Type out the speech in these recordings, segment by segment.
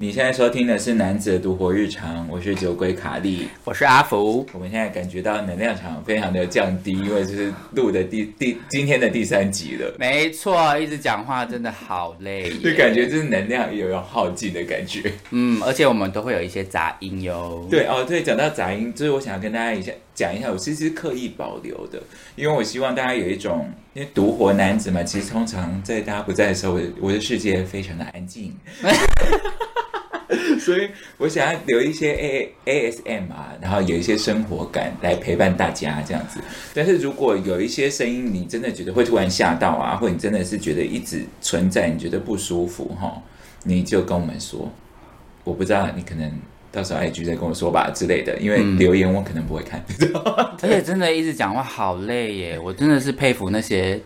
你现在收听的是《男子的独活日常》，我是酒鬼卡莉。我是阿福，我们现在感觉到能量场非常的降低，因为这是录的第第今天的第三集了，没错，一直讲话真的好累耶，就感觉就是能量有要耗尽的感觉。嗯，而且我们都会有一些杂音哟。对哦，对，讲到杂音，就是我想要跟大家一下讲一下，我其实是刻意保留的，因为我希望大家有一种，因为独活男子嘛，其实通常在大家不在的时候，我的我的世界非常的安静，所以我想要留一些 A A S M 啊，然后有一些生活感来陪伴大家这样子。但是如果有一些声音，你真的觉得会突然吓到啊，或者你真的是觉得一直存在，你觉得不舒服哈，你就跟我们说。我不知道你可能到时候 IG 再跟我说吧之类的，因为留言我可能不会看。而且真的一直讲话好累耶，我真的是佩服那些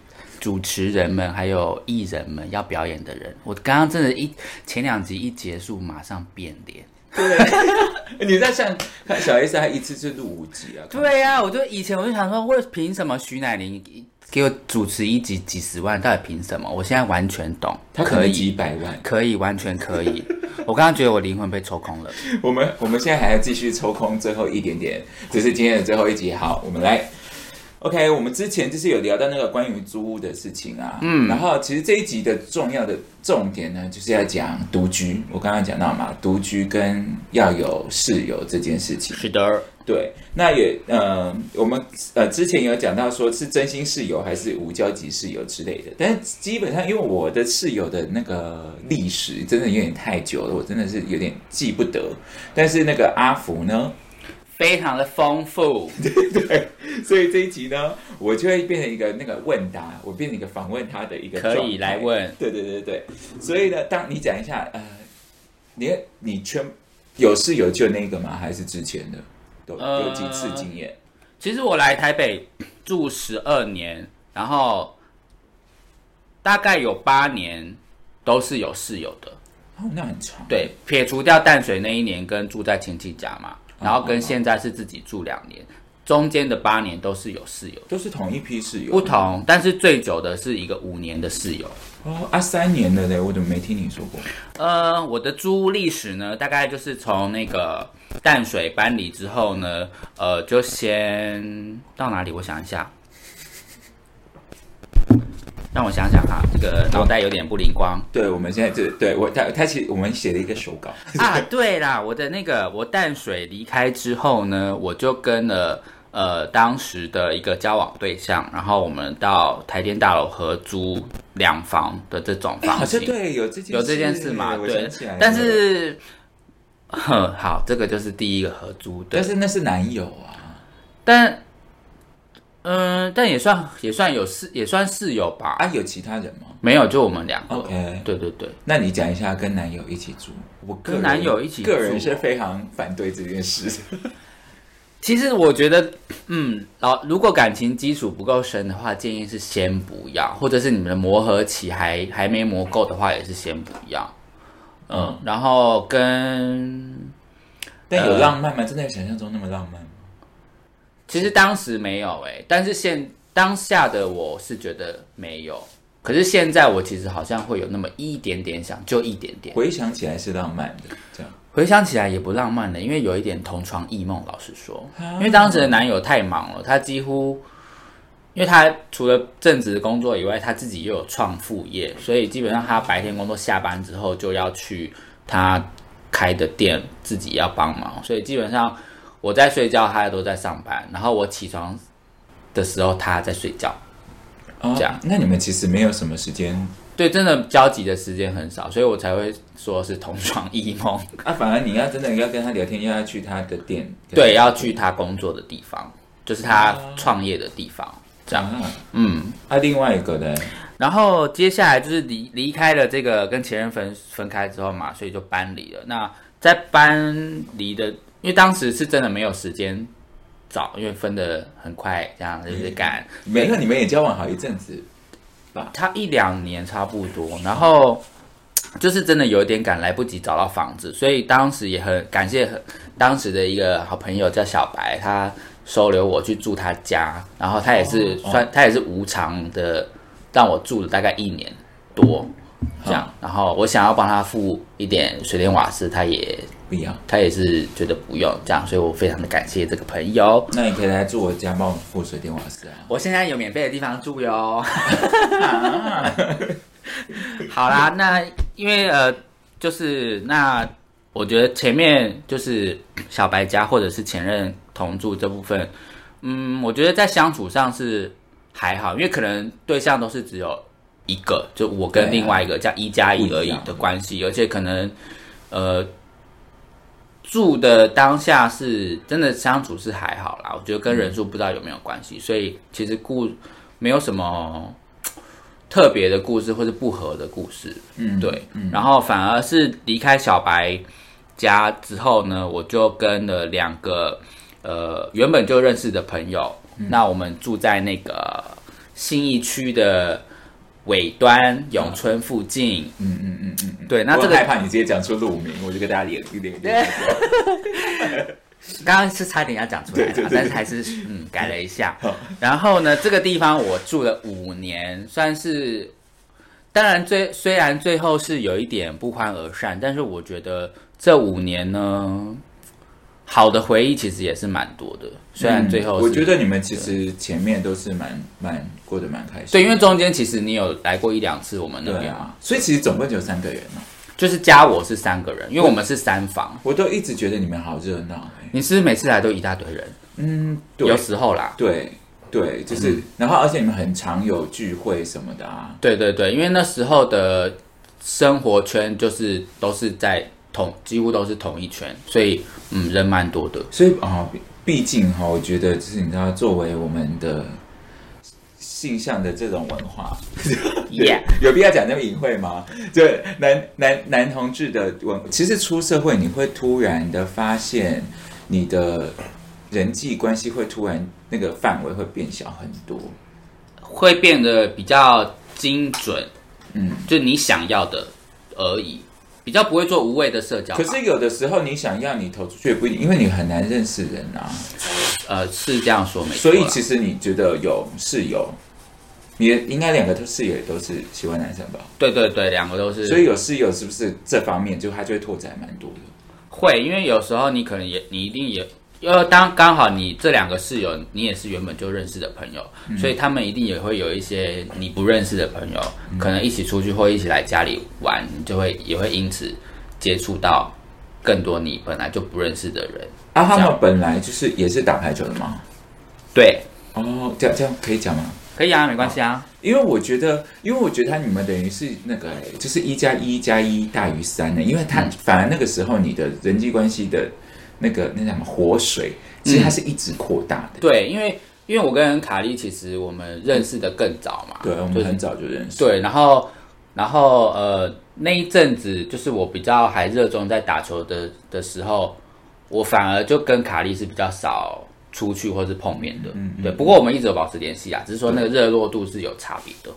主持人们还有艺人们要表演的人。我刚刚真的一前两集一结束，马上变脸。对，你在想看小 S，还一次次录五集啊。对呀、我就以前我就想说，为凭什么徐乃麟给我主持一集几十万，到底凭什么？我现在完全懂，他可可能几，百万。可以，完全可以。我刚刚觉得我灵魂被抽空了。我们我们现在还要继续抽空最后一点点，这是今天的最后一集。好，我们来。OK，我们之前就是有聊到那个关于租屋的事情啊，嗯，然后其实这一集的重要的重点呢，就是要讲独居。我刚刚讲到嘛，独居跟要有室友这件事情。是的，对，那也呃，我们呃之前有讲到说是真心室友还是无交集室友之类的，但是基本上因为我的室友的那个历史真的有点太久了，我真的是有点记不得。但是那个阿福呢，非常的丰富。对对，所以这一集呢，我就会变成一个那个问答，我变成一个访问他的一个可以来问对对对对，所以呢，当你讲一下，呃，你你全有室友就那个吗？还是之前的都呃有几次经验？其实我来台北住十二年，然后大概有八年都是有室友的。哦，那很长。对，撇除掉淡水那一年跟住在亲戚家嘛，然后跟现在是自己住两年，中间的八年都是有室友。都是同一批室友，不同，但是最久的是一个五年的室友。哦啊，三年的嘞，我怎么没听你说过？呃，我的租屋历史呢，大概就是从那个淡水搬离之后呢，呃，就先到哪里？我想一下，让我想想哈，这个脑袋有点不灵光对，我们现在这对我他他其实我们写了一个手稿，啊。对啦，我的那个我淡水离开之后呢，我就跟了呃当时的一个交往对象，然后我们到台电大楼合租两房的这种房型。像对有这件有这件事嘛？我对但是，哼，好，这个就是第一个合租的但，是那是男友啊，但，嗯，但也算也算有室也算室友吧？啊有其他人吗没有，就我们两个。？OK，对对对，那你讲一下跟男友一起住，我跟男友一起住个人是非常反对这件事。其实我觉得，嗯，老如果感情基础不够深的话，建议是先不要，或者是你们的磨合期还还没磨够的话，也是先不要。嗯，然后跟但有浪漫吗？真的有想象中那么浪漫吗？其实当时没有诶、但是现当下的我是觉得没有，可是现在我其实好像会有那么一点点想，就一点点。回想起来是浪漫的，这样。回想起来也不浪漫的，因为有一点同床异梦。老实说，啊因为当时的男友太忙了，他几乎，因为他除了正职工作以外，他自己又有创副业，所以基本上他白天工作下班之后就要去他开的店自己要帮忙，所以基本上我在睡觉，他都在上班，然后我起床的时候他在睡觉。哦这样那你们其实没有什么时间对，真的交集的时间很少，所以我才会说是同床异梦。啊，反而你要真的要跟他聊天，又要去他的店，对，要去他工作的地方，就是他创业的地方，这样。啊。嗯，啊，另外一个呢？然后接下来就是离离开了这个跟前任分分开之后嘛，所以就搬离了。那在搬离的，因为当时是真的没有时间找，因为分的很快，这样就是赶。没有，你们也交往好一阵子。吧，他一两年差不多，然后就是真的有点赶来不及找到房子，所以当时也很感谢很当时的一个好朋友叫小白，他收留我去住他家，然后他也是哦算、他也是无偿的让我住了大概一年多这样，然后我想要帮他付一点水电瓦斯，他也他也是觉得不用这样，所以我非常的感谢这个朋友。那你可以来住我家，帮我付水电瓦斯啊。我现在有免费的地方住哟。好啦，那因为呃，就是那我觉得前面就是小白家或者是前任同住这部分，嗯，我觉得在相处上是还好，因为可能对象都是只有一个，就我跟另外一个叫一加一而已的关系，而且可能呃。住的当下是真的相处是还好啦，我觉得跟人数不知道有没有关系，所以其实故没有什么特别的故事或是不合的故事，嗯，对，然后反而是离开小白家之后呢，我就跟了两个呃原本就认识的朋友，那我们住在那个新义区的尾端永春附近，嗯嗯嗯嗯嗯。对，那这个害怕你直接讲出路名，我就跟大家连一连。刚刚是差点要讲出来了，但是还是嗯改了一下。然后呢，这个地方我住了五年，算是当然最虽然最后是有一点不欢而散，但是我觉得这五年呢，好的回忆其实也是蛮多的。虽然最后、嗯我觉得你们其实前面都是蛮蛮过得蛮开心的。对，因为中间其实你有来过一两次我们那边嘛，啊，所以其实总共只有三个人哦。就是加我是三个人，因为我们是三房。我都一直觉得你们好热闹哎。你是不是每次来都一大堆人？嗯，对有时候啦，对对，就是，然后而且你们很常有聚会什么的啊。对对对，因为那时候的生活圈就是都是在同，几乎都是同一圈，所以嗯，人蛮多的。所以啊，毕毕竟哈，我觉得就是你知道，作为我们的性向的这种文化 Yeah 有必要讲那么隐晦吗？就男男男同志的文，其实出社会你会突然的发现，你的人际关系会突然那个范围会变小很多。会变得比较精准，嗯，就你想要的而已，比较不会做无谓的社交。可是有的时候你想要你投出去也不一定，因为你很难认识人啊。呃，是这样说没错。所以其实你觉得有室友，你的应该两个都室友也都是喜欢男生吧？对对对，两个都是。所以有室友是不是这方面就他就会拓展蛮多的？会，因为有时候你可能也，你一定也，因为当刚好你这两个室友，你也是原本就认识的朋友，嗯所以他们一定也会有一些你不认识的朋友，嗯可能一起出去或一起来家里玩，就会也会因此接触到更多你本来就不认识的人。啊，他们本来就是也是打排球的吗？对，哦，这样这样可以讲吗？可以啊，没关系啊。因为我觉得，因为我觉得他你们等于是那个，就是一加一加一大于三的，因为嗯他反而那个时候你的人际关系的那个那叫什么活水，其实它是一直扩大的。对，因为因为我跟卡莉其实我们认识的更早嘛，对，我就是们很早就认识。对，然后然后呃那一阵子就是我比较还热衷在打球的的时候，我反而就跟卡莉是比较少出去或是碰面的。嗯对，不过我们一直有保持联系啊，只是说那个热络度是有差别的。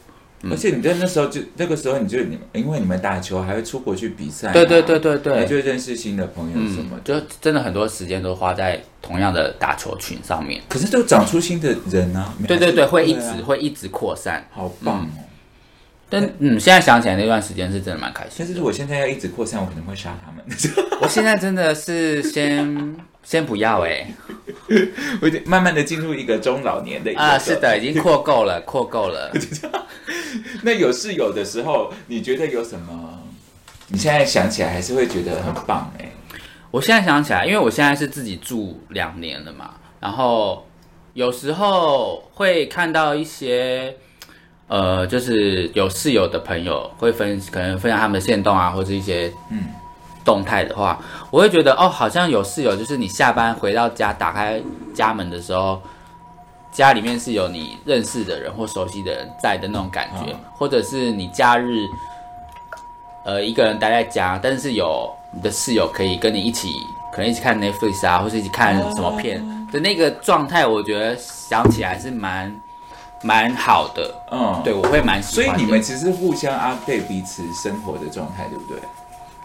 而且你在那时候就那个时候，你就你们因为你们打球还会出国去比赛啊、对对对对还对，就会认识新的朋友什么嗯，就真的很多时间都花在同样的打球群上面。可是就长出新的人啊！对对对，会一直啊会一直扩散。好棒哦！但嗯，现在想起来那段时间是真的蛮开心的。但是如果现在要一直扩散，我可能会杀他们。我现在真的是先先不要哎、我已经慢慢的进入一个中老年的啊，是的，已经扩够了，扩够了。那有室友的时候，你觉得有什么？你现在想起来还是会觉得很棒哎、我现在想起来，因为我现在是自己住两年了嘛，然后有时候会看到一些，呃，就是有室友的朋友会分，可能分享他们的线动啊，或者一些嗯动态的话，我会觉得哦，好像有室友，就是你下班回到家，打开家门的时候。家里面是有你认识的人或熟悉的人在的那种感觉，嗯或者是你假日，呃，一个人待在家，但是有你的室友可以跟你一起，可能一起看 Netflix 啊，或是一起看什么片的那个状态，我觉得想起来是蛮蛮好的，嗯，对，我会蛮喜欢。所以你们其实互相 update 彼此生活的状态，对不对？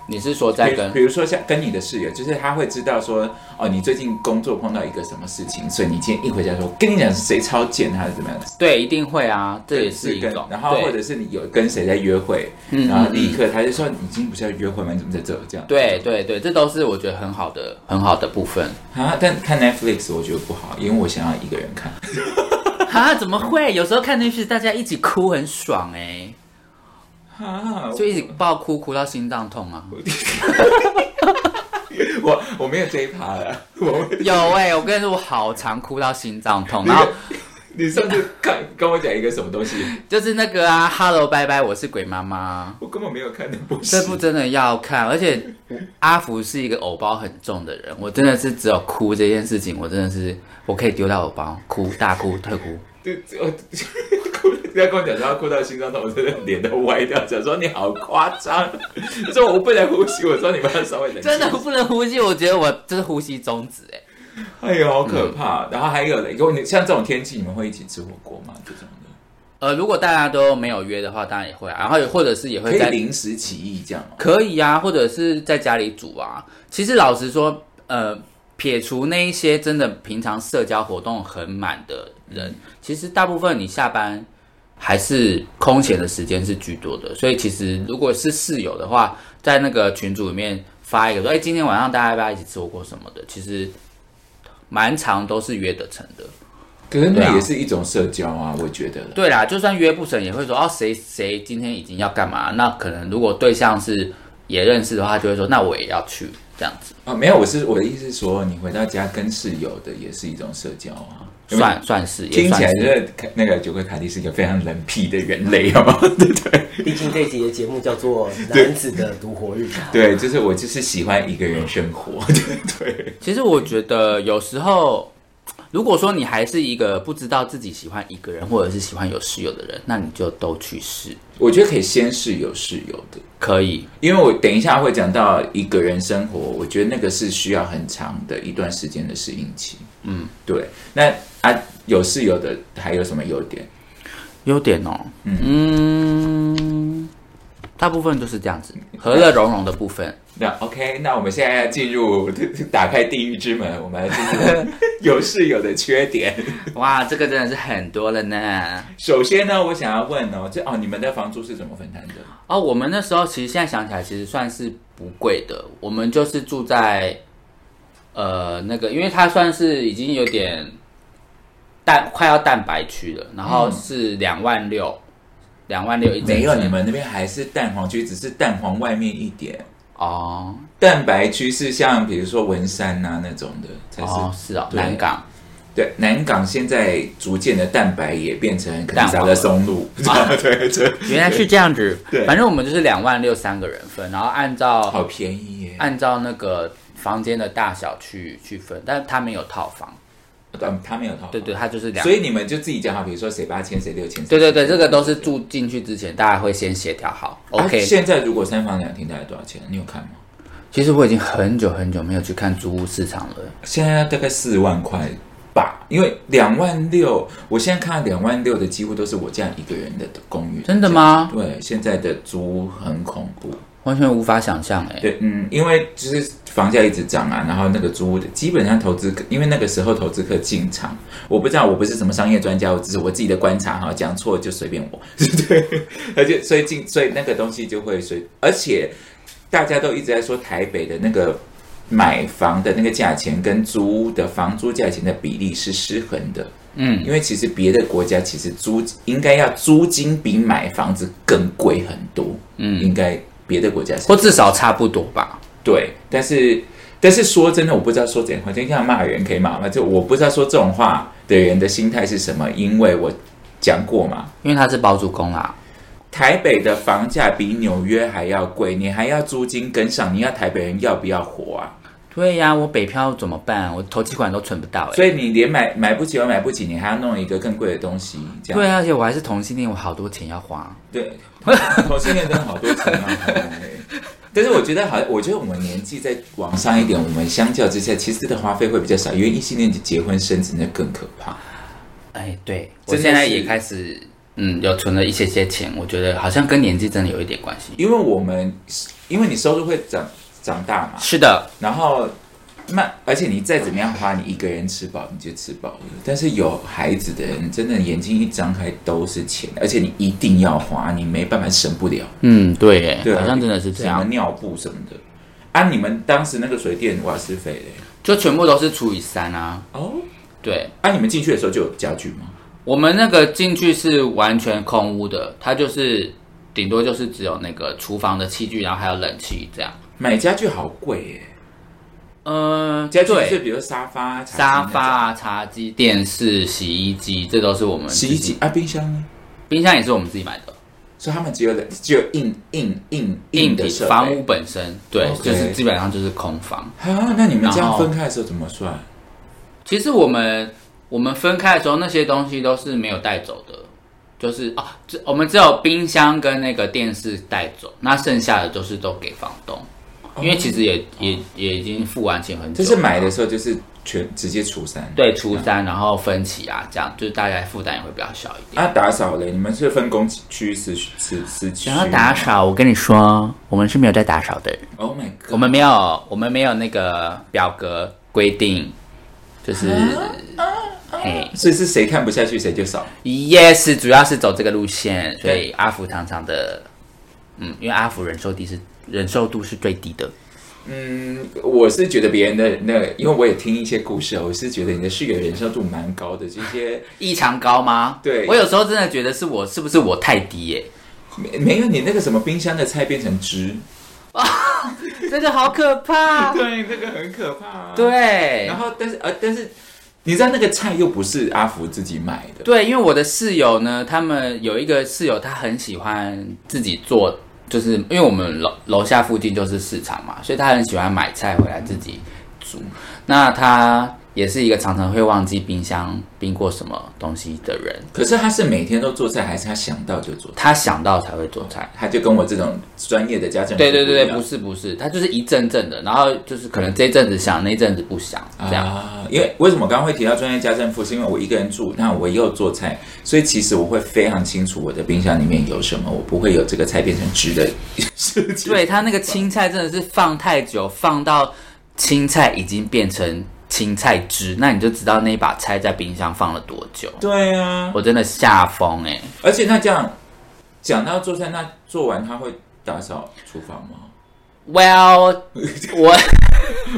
你是说在跟比比如说像跟你的室友，就是他会知道说，哦，你最近工作碰到一个什么事情，所以你今天一回家说，跟你讲是谁超贱，还是怎么样？对，一定会啊，这也是一种。然后或者是你有跟谁在约会，嗯然后立刻他就说，你今天不是要约会吗？你怎么在这？这样对对对，这都是我觉得很好的很好的部分。啊，但看 Netflix 我觉得不好，因为我想要一个人看。啊？怎么会？有时候看电视大家一起哭很爽哎、啊，就一直爆哭，哭到心脏痛啊！我我没有这一趴了。我有哎、我跟你说，我好常哭到心脏痛，然后 你上次看跟我讲一个什么东西，就是那个啊，Hello 拜拜，我是鬼妈妈。我根本没有看那部戏。这部真的要看，而且阿福是一个偶包很重的人，我真的是只有哭这件事情，我真的是我可以丢掉偶包，哭大哭特哭。对，我哭，要跟我讲说要哭到心脏痛，我真的脸都歪掉，讲说你好夸张，他说我不能呼吸，我说你们要稍微冷静，真的不能呼吸，我觉得我这是呼吸终止哎、哎呦好可怕。然后还有的，如果你像这种天气，你们会一起吃火锅吗？这种的呃，如果大家都没有约的话，当然也会啊，然后或者是也会在临时起意这样吗？可以啊，或者是在家里煮啊。其实老实说，呃，撇除那一些真的平常社交活动很满的人，其实大部分你下班还是空闲的时间是居多的。所以其实如果是室友的话，在那个群组里面发一个说，哎、今天晚上大家要不要一起吃火锅什么的，其实蛮长都是约得成的。可是对啊那也是一种社交啊，我觉得。对啦，就算约不成，也会说哦，谁谁今天已经要干嘛？那可能如果对象是也认识的话，就会说那我也要去这样子，啊，没有，我是我的意思是说，你回到家跟室友的也是一种社交啊。算算是也听起算。来就是是那个九哥卡蒂是一个非常冷僻的人类，好吗？对对？毕竟这一集的节目叫做《男子的独活日常》。对，就是我就是喜欢一个人生活，对对。其实我觉得有时候，如果说你还是一个不知道自己喜欢一个人，或者是喜欢有室友的人，那你就都去试，我觉得可以先试有室友的，可以。因为我等一下会讲到一个人生活，我觉得那个是需要很长的一段时间的适应期。嗯，对。那啊，有室友的还有什么优点？优点哦，嗯，大部分都是这样子，和乐融融的部分。那 OK，那我们现在要进入 打开地狱之门，我们来进入有室友的缺点。哇，这个真的是很多了呢。首先呢，我想要问哦，这哦，你们的房租是怎么分摊的？哦，我们那时候其实现在想起来，其实算是不贵的。我们就是住在呃那个，因为它算是已经有点蛋快要蛋白区了，然后是两万六，两万六一整没有，你们那边还是蛋黄区，只是蛋黄外面一点。哦。蛋白区是像比如说文山呐、那种的，才是。哦是哦，南港。对，南港现在逐渐的蛋白也变成可能蛋黄。的松露，对对，原来是这样子。对。反正我们就是两万六三个人分，然后按照好便宜耶。按照那个房间的大小去去分，但是他没有套房，嗯，他没有套房，对对，他就是两所。以你们就自己讲好，比如说谁八千，谁六千。对对对，谁这个都是住进去之前，大家会先协调好。啊 OK，、现在如果三房两厅大概多少钱？你有看吗？其实我已经很久很久没有去看租屋市场了。现在大概四万块吧，因为两万六，我现在看两万六的几乎都是我这样一个人的公寓。真的吗对，现在的租很恐怖。完全无法想象哎、对，嗯，因为就是房价一直涨啊，然后那个租屋的基本上投资客，因为那个时候投资客进场，我不知道，我不是什么商业专家，我只是我自己的观察哈，讲错就随便我，对，而且所以进，所以那个东西就会随，而且大家都一直在说台北的那个买房的那个价钱跟租屋的房租价钱的比例是失衡的，嗯，因为其实别的国家其实租应该要租金比买房子更贵很多，嗯，应该别的国家是或至少差不多吧。对，但是但是说真的，我不知道说怎样话，就像骂人可以骂吗？就我不知道说这种话的人的心态是什么，因为我讲过嘛，因为他是包租公啊。台北的房价比纽约还要贵，你还要租金跟上，你要台北人要不要活啊？对呀、我北漂怎么办？我头期款都存不到哎、所以你连买买不起又买不起，你还要弄一个更贵的东西，这样对啊，而且我还是同性恋，我好多钱要花。对，同性恋真的好多钱啊。但是我觉得好，我觉得我们年纪再往上一点，我们相较之下，其实的花费会比较少，因为异性恋结婚生子那更可怕。哎，对我现在也开始，嗯，有存了一些些钱，我觉得好像跟年纪真的有一点关系。因为我们因为你收入会长长大嘛，是的，然后那，而且你再怎么样花，你一个人吃饱你就吃饱了。但是有孩子的人，真的眼睛一张开都是钱，而且你一定要花，你没办法省不了。嗯，对耶，对啊，好像真的是这样，什么尿布什么的。啊，你们当时那个水电瓦斯费嘞？就全部都是除以三啊。哦，对，啊，你们进去的时候就有家具吗？我们那个进去是完全空屋的，它就是顶多就是只有那个厨房的器具，然后还有冷气这样。买家具好贵耶，嗯，家具是，比如沙发、沙发啊、茶几、电视、洗衣机，这都是我们洗衣机，啊，冰箱呢？冰箱也是我们自己买的。所以他们只有冷，只有硬硬硬硬的房屋本身，对就是基本上就是空房。啊，那你们这样分开的时候怎么算？其实我们我们分开的时候，那些东西都是没有带走的，就是啊，只我们只有冰箱跟那个电视带走，那剩下的都是都给房东，因为其实也、也也已经付完钱很久就是买的时候就是全直接除三。对除三，然后分期啊，这样就是大家负担也会比较小一点。啊，打扫嘞，你们是分工区私私私区？想要打扫，我跟你说，我们是没有在打扫的，？Oh my god！我们没有，我们没有那个表格规定，就是，嘿。所以是谁看不下去谁就扫。Yes，主要是走这个路线，所以阿福常常的，嗯，因为阿福忍受低是忍受度是最低的。嗯，我是觉得别人的那个，因为我也听一些故事，我是觉得你的室友忍受度蛮高的，这些 异常高吗？对我有时候真的觉得是我是不是我太低耶、没没有你那个什么冰箱的菜变成汁啊，这 个好可怕。对，这个很可怕、啊。，对然，后但是呃，但是你知道那个菜又不是阿福自己买的，对，因为我的室友呢，他们有一个室友，他很喜欢自己做，就是因为我们楼楼下附近就是市场嘛，所以他很喜欢买菜回来自己煮。那他也是一个常常会忘记冰箱冰过什么东西的人，可是他是每天都做菜，还是他想到就做菜？他想到才会做菜。他就跟我这种专业的家政对对对对，不是不是，他就是一阵阵的，然后就是可能这一阵子想，那一阵子不想，这样。啊，因为为什么刚刚会提到专业家政妇，是因为我一个人住，那我也有做菜，所以其实我会非常清楚我的冰箱里面有什么，我不会有这个菜变成汁的事情。对他那个青菜真的是放太久，放到青菜已经变成青菜汁，那你就知道那一把菜在冰箱放了多久。对啊，我真的吓疯哎！而且那这样讲到做菜，那做完他会打扫厨房吗？Well，我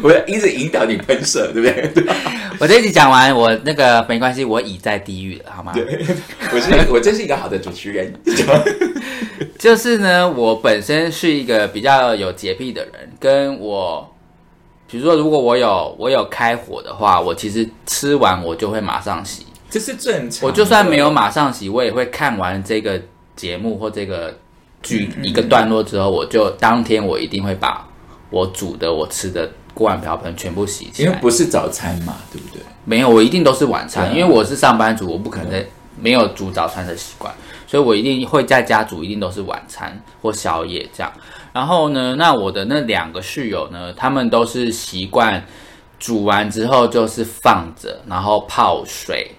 我一直引导你喷射，对不对？我这一集讲完，我那个没关系，我已在地狱了，好吗？我是我真是一个好的主持人。就是呢，我本身是一个比较有洁癖的人，跟我，比如说，如果我有我有开火的话，我其实吃完我就会马上洗。这是正常。我就算没有马上洗，我也会看完这个节目或这个剧一个段落之后，我就当天我一定会把我煮的、我吃的锅碗瓢盆全部洗起来。因为不是早餐嘛，对不对？没有，我一定都是晚餐，啊因为我是上班族，我不可能在没有煮早餐的习惯，所以我一定会在家煮，一定都是晚餐或宵夜这样。然后呢，那我的那两个室友呢，他们都是习惯煮完之后就是放着，然后泡水，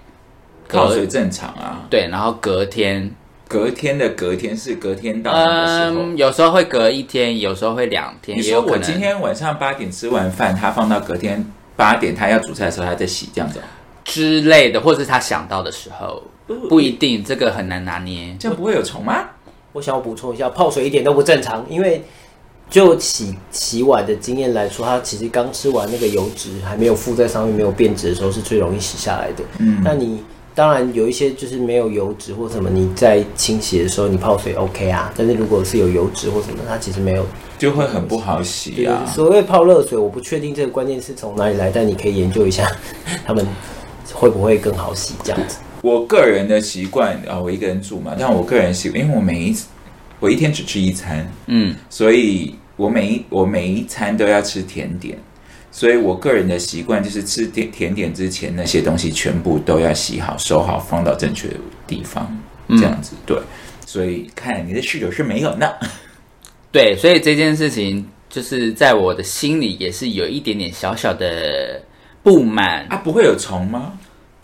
泡水正常啊。对，然后隔天，隔天的隔天是隔天到。嗯，有时候会隔一天，有时候会两天，你说我今天晚上八点吃完饭，他放到隔天八点，他要煮菜的时候，他在洗这样子哦，之类的，或者是他想到的时候，不一定，这个很难拿捏。这样不会有虫吗？我想要补充一下，泡水一点都不正常，因为就洗洗碗的经验来说，它其实刚吃完那个油脂还没有附在上面，没有变质的时候是最容易洗下来的。嗯，那你当然有一些就是没有油脂或什么，你在清洗的时候你泡水 OK 啊，但是如果是有油脂或什么，它其实没有。就会很不好洗对啊。所谓泡热水，我不确定这个关键是从哪里来，但你可以研究一下，他们会不会更好洗这样子。我个人的习惯啊，我一个人住嘛，但我个人习惯，因为我每一次我一天只吃一餐，嗯，所以我每一我每一餐都要吃甜点，所以我个人的习惯就是吃甜甜点之前那些东西全部都要洗好、收好，放到正确的地方，这样子、对。所以看你的室友是没有呢。对，所以这件事情就是在我的心里也是有一点点小小的不满，啊，不会有虫吗？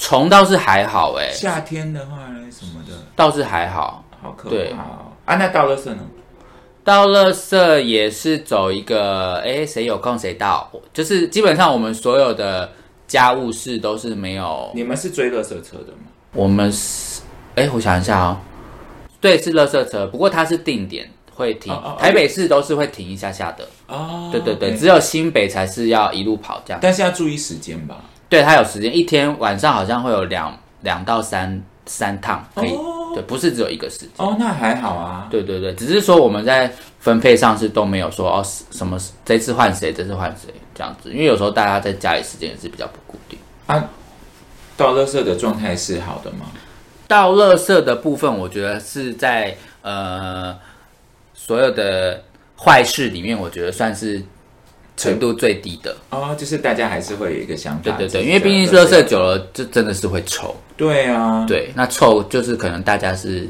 虫倒是还好哎、夏天的话呢，什么的，倒是还好。好可对怕哦。啊，那倒垃圾呢？倒垃圾也是走一个，哎，谁有空谁倒，就是基本上我们所有的家务事都是没有，你们是追垃圾车的吗？我们是，哎，我想一下哦，对，是垃圾车，不过它是定点会停，哦哦哦台北市都是会停一下下的，哦，对对对只有新北才是要一路跑这样。但是要注意时间吧。对，他有时间，一天晚上好像会有两两到三三趟可以，哦对，不是只有一个时间。哦，那还好啊。对对对，只是说我们在分配上是都没有说哦什么这次换谁，这次换谁这样子，因为有时候大家在家里时间也是比较不固定。啊，倒垃圾的状态是好的吗？倒垃圾的部分，我觉得是在呃所有的坏事里面，我觉得算是程度最低的。哦，就是大家还是会有一个想法。对对对，因为毕竟垃圾久了，就真的是会臭。对啊，。对，那臭就是可能大家是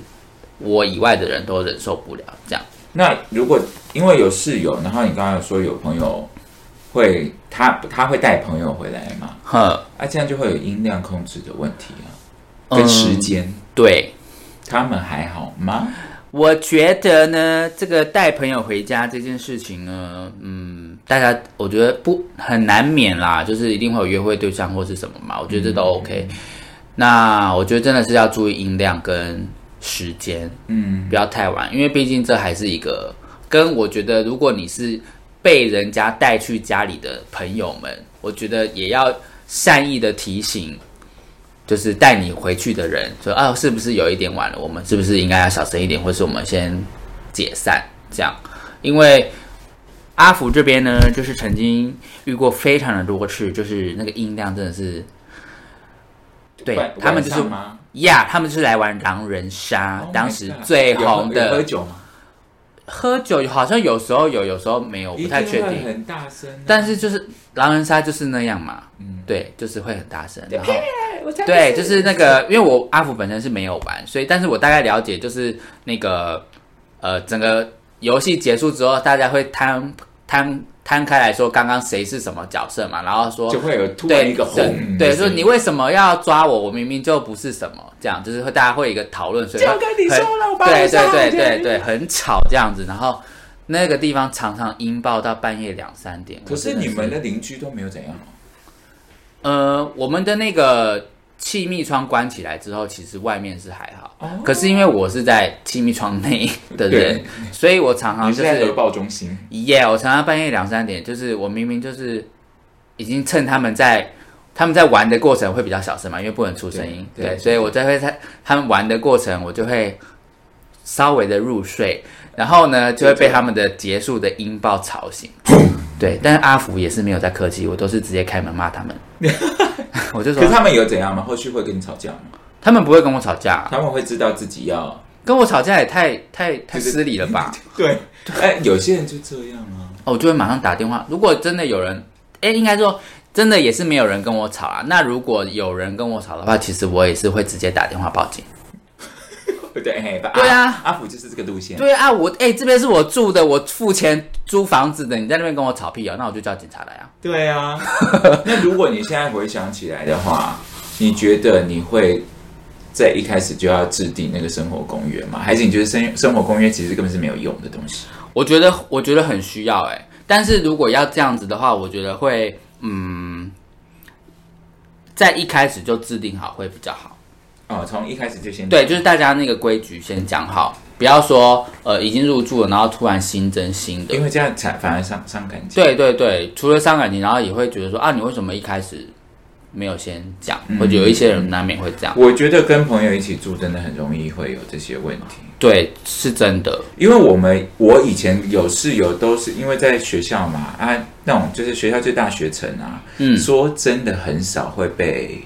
我以外的人都忍受不了这样。那如果因为有室友，然后你刚刚有说有朋友会他他会带朋友回来嘛？哼，啊，这样就会有音量控制的问题啊，嗯跟时间，对，他们还好吗？我觉得呢，这个带朋友回家这件事情呢，嗯，大家我觉得不很难免啦，就是一定会有约会对象或是什么嘛，我觉得这都 OK。那我觉得真的是要注意音量跟时间，嗯，不要太晚，因为毕竟这还是一个跟我觉得，如果你是被人家带去家里的朋友们，我觉得也要善意的提醒，就是带你回去的人说啊，是不是有一点晚了？我们是不是应该要小声一点，或是我们先解散这样？因为阿福这边呢，就是曾经遇过非常的多次，就是那个音量真的是，对他们就是？呀他们就是来玩狼人杀 Oh 当时最红的喝酒吗？喝酒好像有时候有，有时候没有，不太确定。很大声啊，但是就是狼人杀就是那样嘛，嗯对，就是会很大声。然后对，就是那个，因为我阿福本身是没有玩，所以但是我大概了解，就是那个呃，整个游戏结束之后，大家会摊摊摊开来说，刚刚谁是什么角色嘛，然后说就会有突然一个红对，对，的声音说你为什么要抓我？我明明就不是什么，这样就是会大家会有一个讨论，所以就跟你说很了我把对对对对对，很吵这样子，然后那个地方常常音爆到半夜两三点。可是你们的邻居都没有怎样哦呃，我们的那个气密窗关起来之后，其实外面是还好。哦可是因为我是在气密窗内的人，所以我常常就是是在核爆中心，耶我常常半夜两三点，就是我明明就是已经趁他们在他们在玩的过程会比较小声嘛，因为不能出声音，对，对对所以我在会在他们玩的过程，我就会稍微的入睡，然后呢就会被他们的结束的音爆吵醒。对，但是阿福也是没有在客气，我都是直接开门骂他们。我就说可是他们有怎样吗？后续会跟你吵架吗？他们不会跟我吵架，他们会知道自己要跟我吵架也太太太失礼了吧？对，哎，有些人就这样啊。哦我就会马上打电话。如果真的有人，哎，应该说真的也是没有人跟我吵啊。那如果有人跟我吵的话，其实我也是会直接打电话报警。对，嘿对啊阿福就是这个路线。对啊，我哎这边是我住的，我付钱租房子的，你在那边跟我吵屁哦，那我就叫警察来啊。对啊，那如果你现在回想起来的话，你觉得你会在一开始就要制定那个生活公约吗？还是你觉得生生活公约其实根本是没有用的东西？我觉得我觉得很需要哎，但是如果要这样子的话，我觉得会嗯，在一开始就制定好会比较好。哦，从一开始就先对，就是大家那个规矩先讲好，不要说呃已经入住了，然后突然新增新的因。为这样才反而伤伤感情。对对对，除了伤感情，然后也会觉得说啊，你为什么一开始没有先讲？嗯或者有一些人难免会这样。我觉得跟朋友一起住真的很容易会有这些问题。对，是真的。因为我们我以前有室友都是因为在学校嘛啊，那种就是学校最大学城啊，嗯说真的很少会被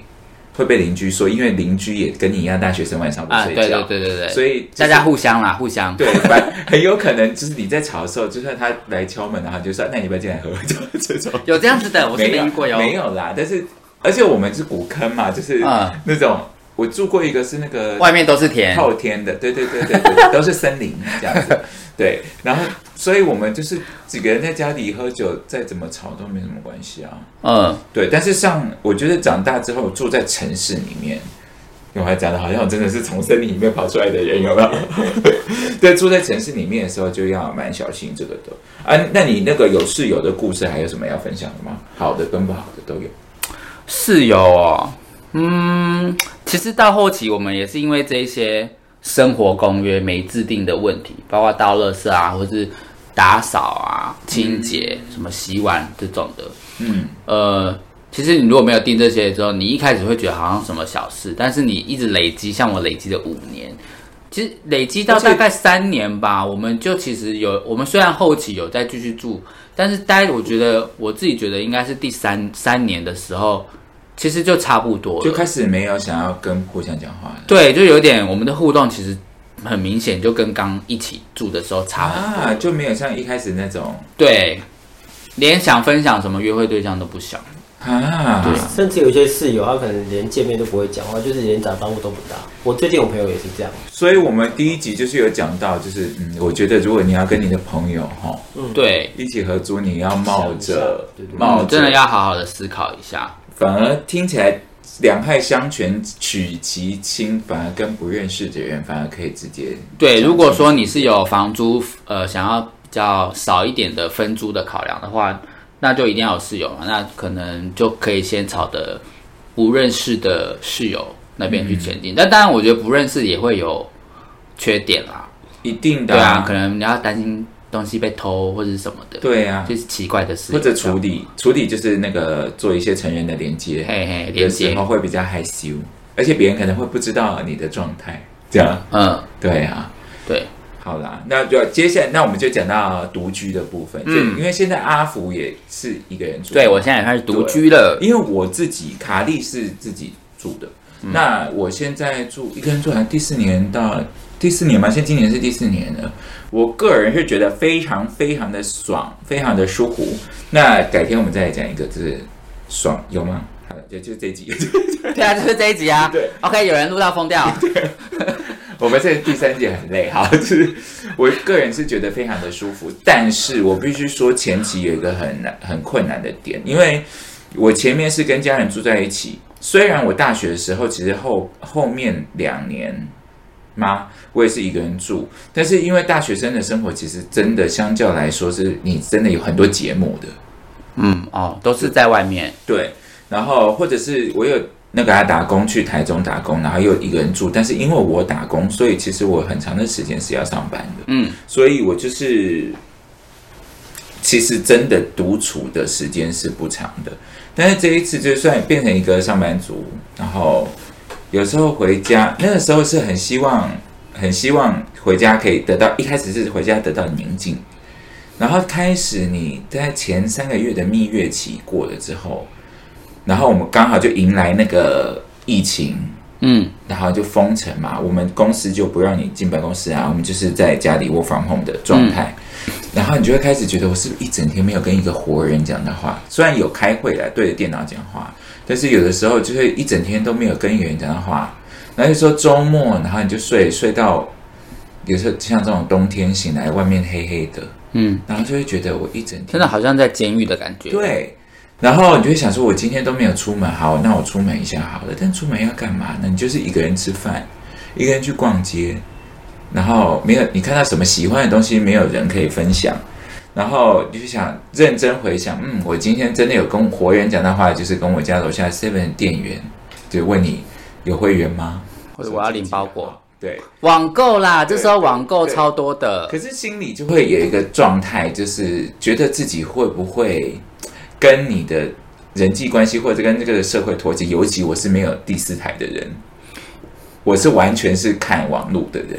会被邻居说，因为邻居也跟你一样，大学生晚上不睡觉，对对对对，所以、就是大家互相啦，互相。对，反 很有可能就是你在吵的时候，就算他来敲门，然后就说那你要不要进来喝酒 这种，有这样子的，我是没遇过哟。没有啦，但是而且我们是古坑嘛，就是嗯那种我住过一个是那个外面都是田，透天的，对对对对对，都是森林这样子。对，然后所以我们就是几个人在家里喝酒，再怎么吵都没什么关系啊。嗯，对，但是像我觉得长大之后住在城市里面，我还讲的好像我真的是从森林里面跑出来的人，有没有？对，住在城市里面的时候就要蛮小心这个的啊。那你那个有室友的故事还有什么要分享的吗？好的跟不好的都有。室友哦，嗯，其实到后期我们也是因为这一些生活公约没制定的问题，包括倒垃圾啊，或是打扫啊、清洁、什么洗碗这种的，嗯，呃，其实你如果没有定这些之后，你一开始会觉得好像什么小事，但是你一直累积，像我累积了五年，其实累积到大概三年吧，我们就其实有，我们虽然后期有再继续住，但是待我觉得我自己觉得应该是第三三年的时候，其实就差不多了，就开始没有想要跟互相讲话了。对，就有点我们的互动其实很明显，就跟刚一起住的时候差很多。啊，就没有像一开始那种。对，连想分享什么约会对象都不想。啊，甚至有些室友，他可能连见面都不会讲话，就是连打招呼都不打。我最近我朋友也是这样，所以我们第一集就是有讲到，就是嗯，我觉得如果你要跟你的朋友哈嗯。对，一起合租，你要冒着对对冒真的要好好的思考一下。反而听起来两害相权取其轻，反而跟不认识的人反而可以直接对，如果说你是有房租，呃，想要比较少一点的分租的考量的话，那就一定要有室友嘛。那可能就可以先朝的不认识的室友那边去前进。但当然，我觉得不认识也会有缺点啦。一定的对啊，可能你要担心东西被偷或者是什么的，对啊，就是奇怪的事，或者处理处理就是那个做一些成员的连接，嘿嘿有连接。时候，会比较害羞，而且别人可能会不知道你的状态，这样。嗯，对啊。对，好啦，那就接下来，那我们就讲到独居的部分。嗯，嗯因为现在阿福也是一个人住。对我现在也开始独居了，因为我自己卡利是自己住的，嗯那我现在住一个人住，好像第四年到第四年嘛，现在今年是第四年了。我个人是觉得非常非常的爽，非常的舒服。那改天我们再来讲一个，就是爽有吗？好的，就就这一集。对啊，就是这一集啊。对，OK，有人录到疯掉，我们这第三节很累，哈，就是我个人是觉得非常的舒服，但是我必须说前期有一个很难、很困难的点，因为我前面是跟家人住在一起，虽然我大学的时候其实后后面两年嘛，我也是一个人住，但是因为大学生的生活其实真的相较来说是你真的有很多节目的，嗯，哦，都是在外面，对，然后或者是我有那个他打工去台中打工，然后又一个人住，但是因为我打工，所以其实我很长的时间是要上班的，嗯，所以我就是其实真的独处的时间是不长的。但是这一次就算变成一个上班族，然后有时候回家，那个时候是很希望很希望回家可以得到，一开始是回家得到宁静，然后开始你在前三个月的蜜月期过了之后，然后我们刚好就迎来那个疫情，嗯，然后就封城嘛，我们公司就不让你进办公室啊，我们就是在家里 work from home 的状态。然后你就会开始觉得，我是不是一整天没有跟一个活人讲的话？虽然有开会来对着电脑讲话，但是有的时候就会一整天都没有跟一个人讲的话。然后有时候周末，然后你就睡睡到，有时候像这种冬天醒来，外面黑黑的，嗯，然后就会觉得我一整天真的好像在监狱的感觉。，对，然后你就会想说，我今天都没有出门，好，那我出门一下好了。但出门要干嘛呢？你就是一个人吃饭，一个人去逛街，然后没有你看到什么喜欢的东西，没有人可以分享，然后你就想认真回想，嗯，我今天真的有跟活人讲的话，就是跟我家楼下 seven 店员，就问你有会员吗？或者我要领包裹，对，网购啦，这时候网购超多的可。是心里就会有一个状态，就是觉得自己会不会跟你的人际关系或者跟这个社会脱节。尤其我是没有第四台的人，我是完全是看网络的人。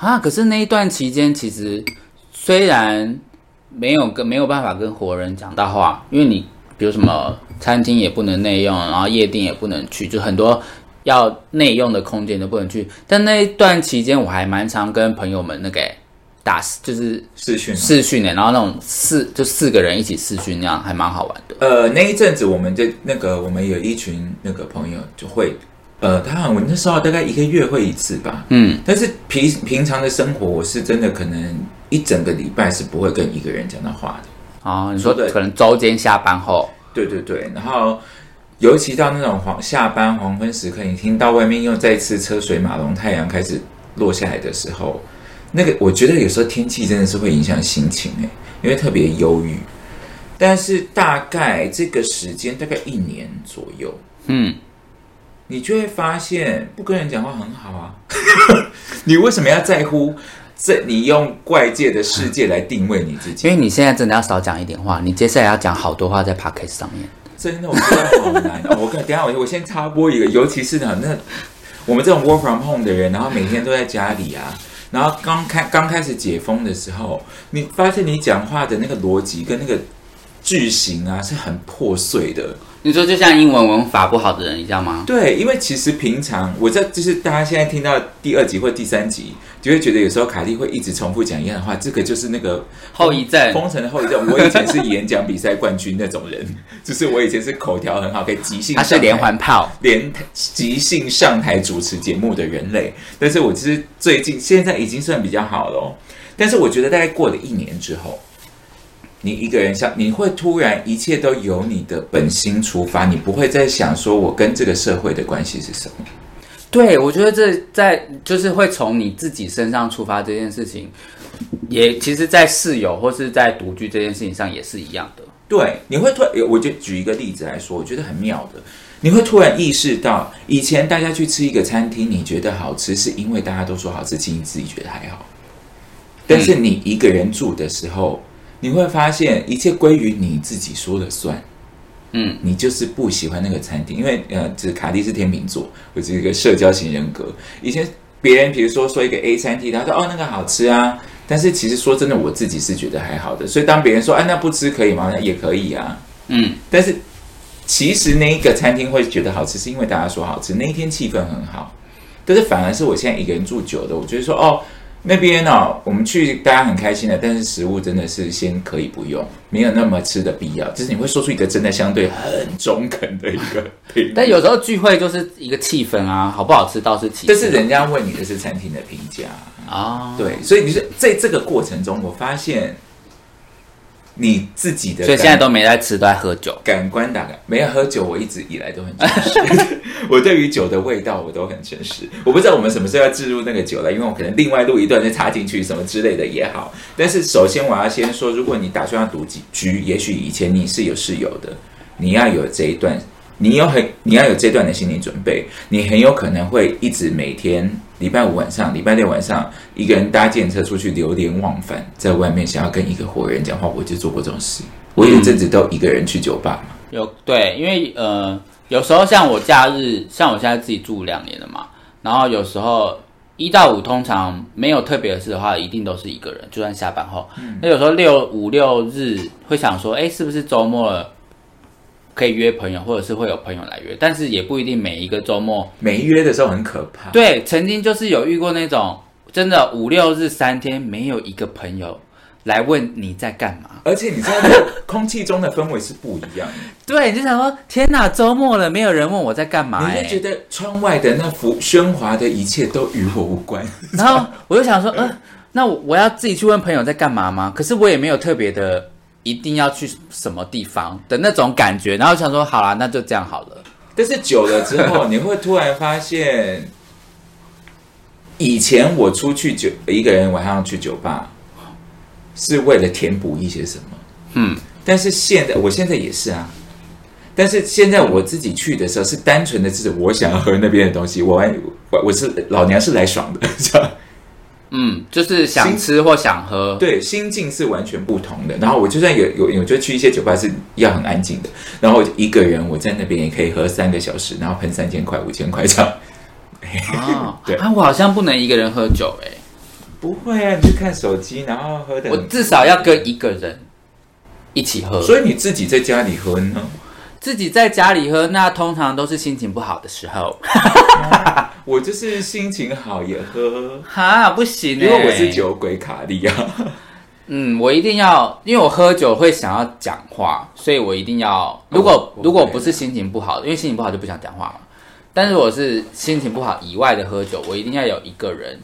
啊，可是那一段期间，其实虽然没有跟没有办法跟活人讲大话，因为你比如什么餐厅也不能内用，然后夜店也不能去，就很多要内用的空间都不能去。但那一段期间，我还蛮常跟朋友们那个打，就是视讯哦视讯的，然后那种四就四个人一起视讯那样，还蛮好玩的。呃，那一阵子我们就那个我们有一群那个朋友就会呃，他很我那时候大概一个月会一次吧，嗯，但是平平常的生活，我是真的可能一整个礼拜是不会跟一个人讲到话的。哦，你说对可能周间下班后，对对对，然后尤其到那种黄下班黄昏时刻，你听到外面又再次车水马龙，太阳开始落下来的时候，那个我觉得有时候天气真的是会影响心情诶，因为特别忧郁。但是大概这个时间大概一年左右，嗯，你就会发现不跟人讲话很好啊。你为什么要在乎这？你用外界的世界来定位你自己？因为你现在真的要少讲一点话，你接下来要讲好多话在 podcast 上面。真的，我觉得好难哦。我看，等下我我先插播一个，尤其是呢，那我们这种 work from home 的人，然后每天都在家里啊，然后刚开刚开始解封的时候，你发现你讲话的那个逻辑跟那个句型啊是很破碎的。你说就像英文文法不好的人一样吗？对，因为其实平常我在就是大家现在听到第二集或第三集，就会觉得有时候凯莉会一直重复讲一样的话，这个就是那个后遗症封城的后遗症。我以前是演讲比赛冠军那种人，就是我以前是口条很好，可以即兴。他是连环炮，连即兴上台主持节目的人类，但是我其实最近现在已经算比较好了、哦，但是我觉得大概过了一年之后，你一个人像你会突然一切都由你的本心出发，你不会再想说我跟这个社会的关系是什么。对我觉得这在就是会从你自己身上出发这件事情，也其实，在室友或是在独居这件事情上也是一样的。对，你会突然，我就举一个例子来说，我觉得很妙的，你会突然意识到，以前大家去吃一个餐厅，你觉得好吃，是因为大家都说好吃，其实你自己觉得还好。但是你一个人住的时候，你会发现一切归于你自己说了算。嗯，你就是不喜欢那个餐厅，因为呃，这卡蒂是天秤座，我是一个社交型人格。以前别人比如说说一个 A 餐厅，他说哦那个好吃啊，但是其实说真的，我自己是觉得还好的。所以当别人说哎那不吃可以吗？那也可以啊。嗯，但是其实那一个餐厅会觉得好吃，是因为大家说好吃，那一天气氛很好。但是反而是我现在一个人住久的，我觉得说哦那边哦，我们去大家很开心的，但是食物真的是先可以不用，没有那么吃的必要。就是你会说出一个真的相对很中肯的一个 评，但有时候聚会就是一个气氛啊，好不好吃倒是其次。但是人家问你的是餐厅的评价，啊，对，所以你是在这个过程中，我发现你自己的，所以现在都没在吃，都在喝酒。感官打开，没有喝酒，我一直以来都很诚实。我对于酒的味道，我都很诚实。我不知道我们什么时候要置入那个酒了，因为我可能另外录一段再插进去什么之类的也好。但是首先我要先说，如果你打算要独居，也许以前你是有室友的，你要有这一段，你有很你要有这段的心理准备，你很有可能会一直每天礼拜五晚上、礼拜六晚上一个人搭建车出去流连忘返，在外面想要跟一个活人讲话，我就做过这种事。我有一阵子都一个人去酒吧嘛。有对，因为呃，有时候像我假日，像我现在自己住两年了嘛，然后有时候一到五通常没有特别的事的话，一定都是一个人，就算下班后。那、有时候六五六日会想说，哎，是不是周末了可以约朋友，或者是会有朋友来约，但是也不一定每一个周末。没约的时候很可怕。对，曾经就是有遇过那种真的五六日三天没有一个朋友来问你在干嘛。而且你知道，那个空气中的氛围是不一样的。对，你就想说，天哪，周末了，没有人问我在干嘛、哎你就觉得窗外的那幅喧哗的一切都与我无关。然后我就想说，呃，那我我要自己去问朋友在干嘛吗？可是我也没有特别的一定要去什么地方的那种感觉。然后想说，好啦，那就这样好了。但是久了之后，你会突然发现，以前我出去酒一个人晚上去酒吧，是为了填补一些什么。嗯，但是现在，我现在也是啊。但是现在我自己去的时候，是单纯的是我想要喝那边的东西，我玩我我是老娘是来爽的，这样。嗯，就是想吃或想喝。对，心境是完全不同的。然后我就算有有有，就去一些酒吧是要很安静的，然后我就一个人我在那边也可以喝三个小时，然后喷三千块、五千块这样。哦，对啊，我好像不能一个人喝酒哎、不会啊，你就看手机，然后喝的。我至少要跟一个人一起喝。所以你自己在家里喝呢？自己在家里喝，那通常都是心情不好的时候。我就是心情好也喝，哈，不行、欸，因为我是。酒鬼卡利啊。嗯，我一定要，因为我喝酒会想要讲话，所以我一定要。如果、哦如果不是心情不好，因为心情不好就不想讲话嘛。但是我是心情不好以外的喝酒，我一定要有一个人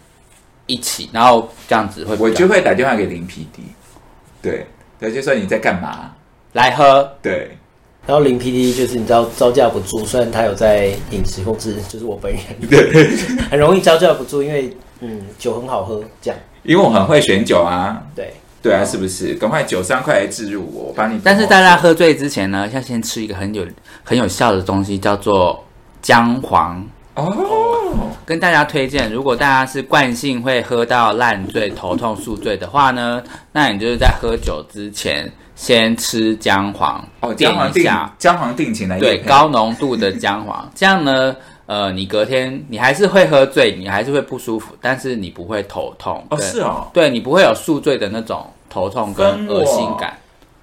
一起，然后这样子会我就会打电话给林 PD，对，对，就说你在干嘛？来喝。对，然后林 PD 就是你知道招架不住，虽然他有在饮食控制，就是我本人，对 很容易招架不住，因为嗯酒很好喝，这样因为我很会选酒啊，对。对啊，是不是？赶快酒商快来置入我，我帮你。但是大家喝醉之前呢，要先吃一个很有很有效的东西，叫做姜黄。哦，跟大家推荐，如果大家是惯性会喝到烂醉、头痛、宿醉的话呢，那你就是在喝酒之前先吃姜黄，哦，垫姜黄定一下，姜黄定情来对高浓度的姜黄，这样呢，呃，你隔天你还是会喝醉，你还是会不舒服，但是你不会头痛。哦，对。是哦，对你不会有宿醉的那种头痛跟恶心感。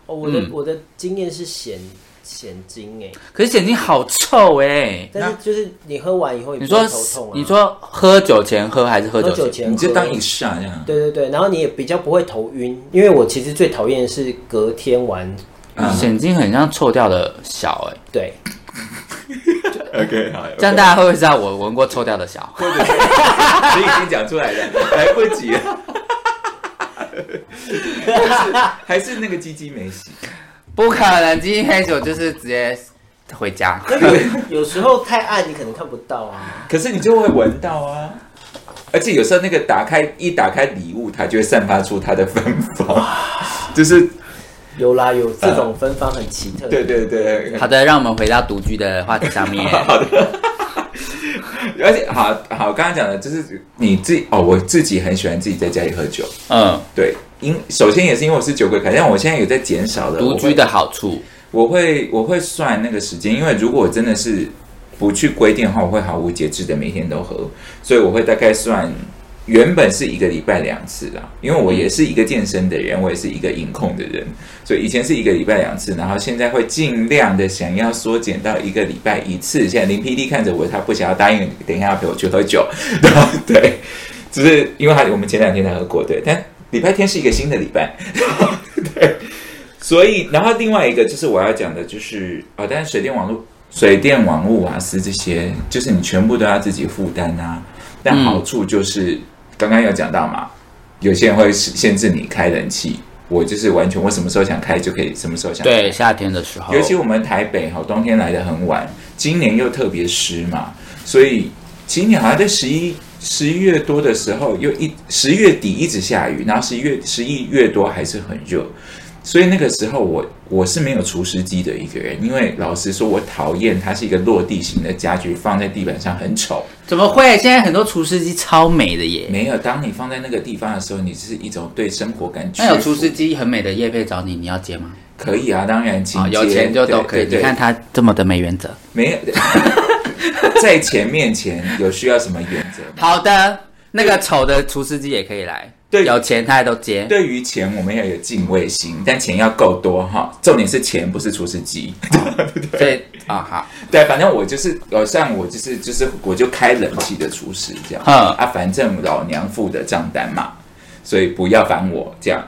哦，我的、嗯。我的经验是咸咸精哎，可是眼睛好臭哎、但是就是你喝完以后也你说头痛啊。你说喝酒前喝还是喝喝酒前？酒前喝你就当一下这样。对对对，然后你也比较不会头晕，因为我其实最讨厌的是隔天玩，嗯眼睛很像臭掉的小哎、对，OK，好，这样大家会不会知道我闻过臭掉的小？或者是你已经讲出来了，来不及了。还是还是那个鸡鸡没洗，不可能，今天黑酒就是直接回家。那有有时候太暗，你可能看不到啊。可是你就会闻到啊。而且有时候那个打开一打开礼物，它就会散发出它的芬芳，就是有啦，有这种芬芳很奇特。对对对，好的，让我们回到独居的话题上面。好的而且好好，刚刚讲的就是你自己哦，我自己很喜欢自己在家里喝酒，嗯，对，因首先也是因为我是酒鬼凯，但我现在有在减少的独居的好处，我会我会算那个时间，因为如果我真的是不去规定的话，我会毫无节制的每天都喝，所以我会大概算。原本是一个礼拜两次啦，因为我也是一个健身的人，我也是一个饮控的人，所以以前是一个礼拜两次，然后现在会尽量的想要缩减到一个礼拜一次。现在林 PD 看着我，他不想要答应，等一下要陪我去喝酒，然后对，只是因为他我们前两天才喝过，对，但礼拜天是一个新的礼拜，对，所以然后另外一个就是我要讲的就是啊，但是水电网络、水电网络瓦斯这些，就是你全部都要自己负担啊。但好处就是、刚刚有讲到嘛，有些人会限制你开冷气，我就是完全我什么时候想开就可以，什么时候想开。对，夏天的时候，尤其我们台北哈，冬天来的很晚，今年又特别湿嘛，所以今年好像在十一十一月多的时候，又一十月底一直下雨，然后十一月十一月多还是很热，所以那个时候我我是没有除湿机的一个人，因为老实说，我讨厌它是一个落地型的家具，放在地板上很丑。怎么会？现在很多除湿机超美的耶。没有，当你放在那个地方的时候，你是一种对生活感。那有除湿机很美的叶配找你，你要接吗？可以啊，当然接有钱就都可以。你看他这么的没原则。没有 在钱面前有需要什么原则？好的，那个丑的厨师机也可以来。对有钱他也都接。对于钱，我们要有敬畏心，但钱要够多哈。重点是钱，不是厨师机。所以啊，好，对，反正我就是，呃，像我就是就是，我就开冷气的厨师这样。嗯啊，反正老娘付的账单嘛，所以不要烦我这样。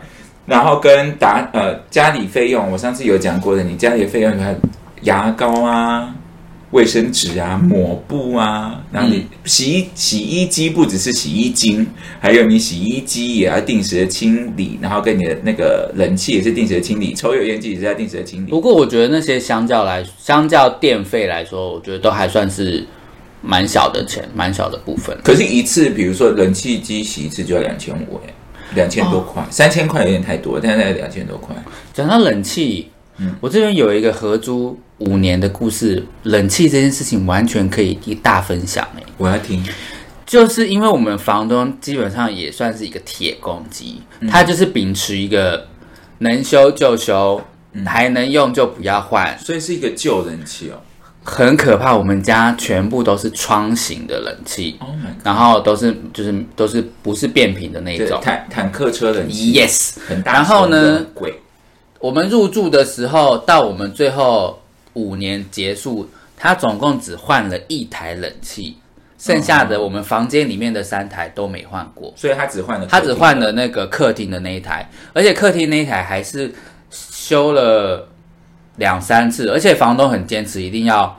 然后跟打呃家里费用，我上次有讲过的，你家里的费用，你看牙膏啊、卫生纸啊、抹布啊，然后你洗衣洗衣机不只是洗衣精，还有你洗衣机也要定时的清理，然后跟你的那个冷气也是定时的清理，抽油烟机也是要定时的清理。不过我觉得那些相较来，相较电费来说，我觉得都还算是蛮小的钱，蛮小的部分。可是，一次比如说冷气机洗一次就要两千五，哎，两千多块，三千块有点太多，但是两千多块。讲到冷气，我这边有一个合租五年的故事，冷气这件事情完全可以一大分享哎、我要听，就是因为我们房东基本上也算是一个铁公鸡，他就是秉持一个能修就修，还能用就不要换，所以是一个旧冷气哦。很可怕。我们家全部都是窗型的冷气，Oh！然后都是就是都是不是变频的那种。坦坦克车冷气 Yes，很大，然后呢，贵我们入住的时候，到我们最后五年结束，他总共只换了一台冷气，剩下的我们房间里面的三台都没换过。所以他只换了，他只换了那个客厅的那一台，而且客厅那一台还是修了两三次，而且房东很坚持一定要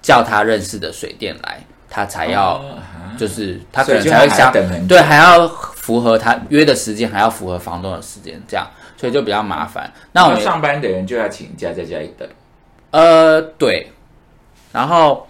叫他认识的水电来，他才要，就是他可能才会想对，还要符合他约的时间，还要符合房东的时间，这样，所以就比较麻烦。那我们上班的人就要请假在家里等。呃，对，然后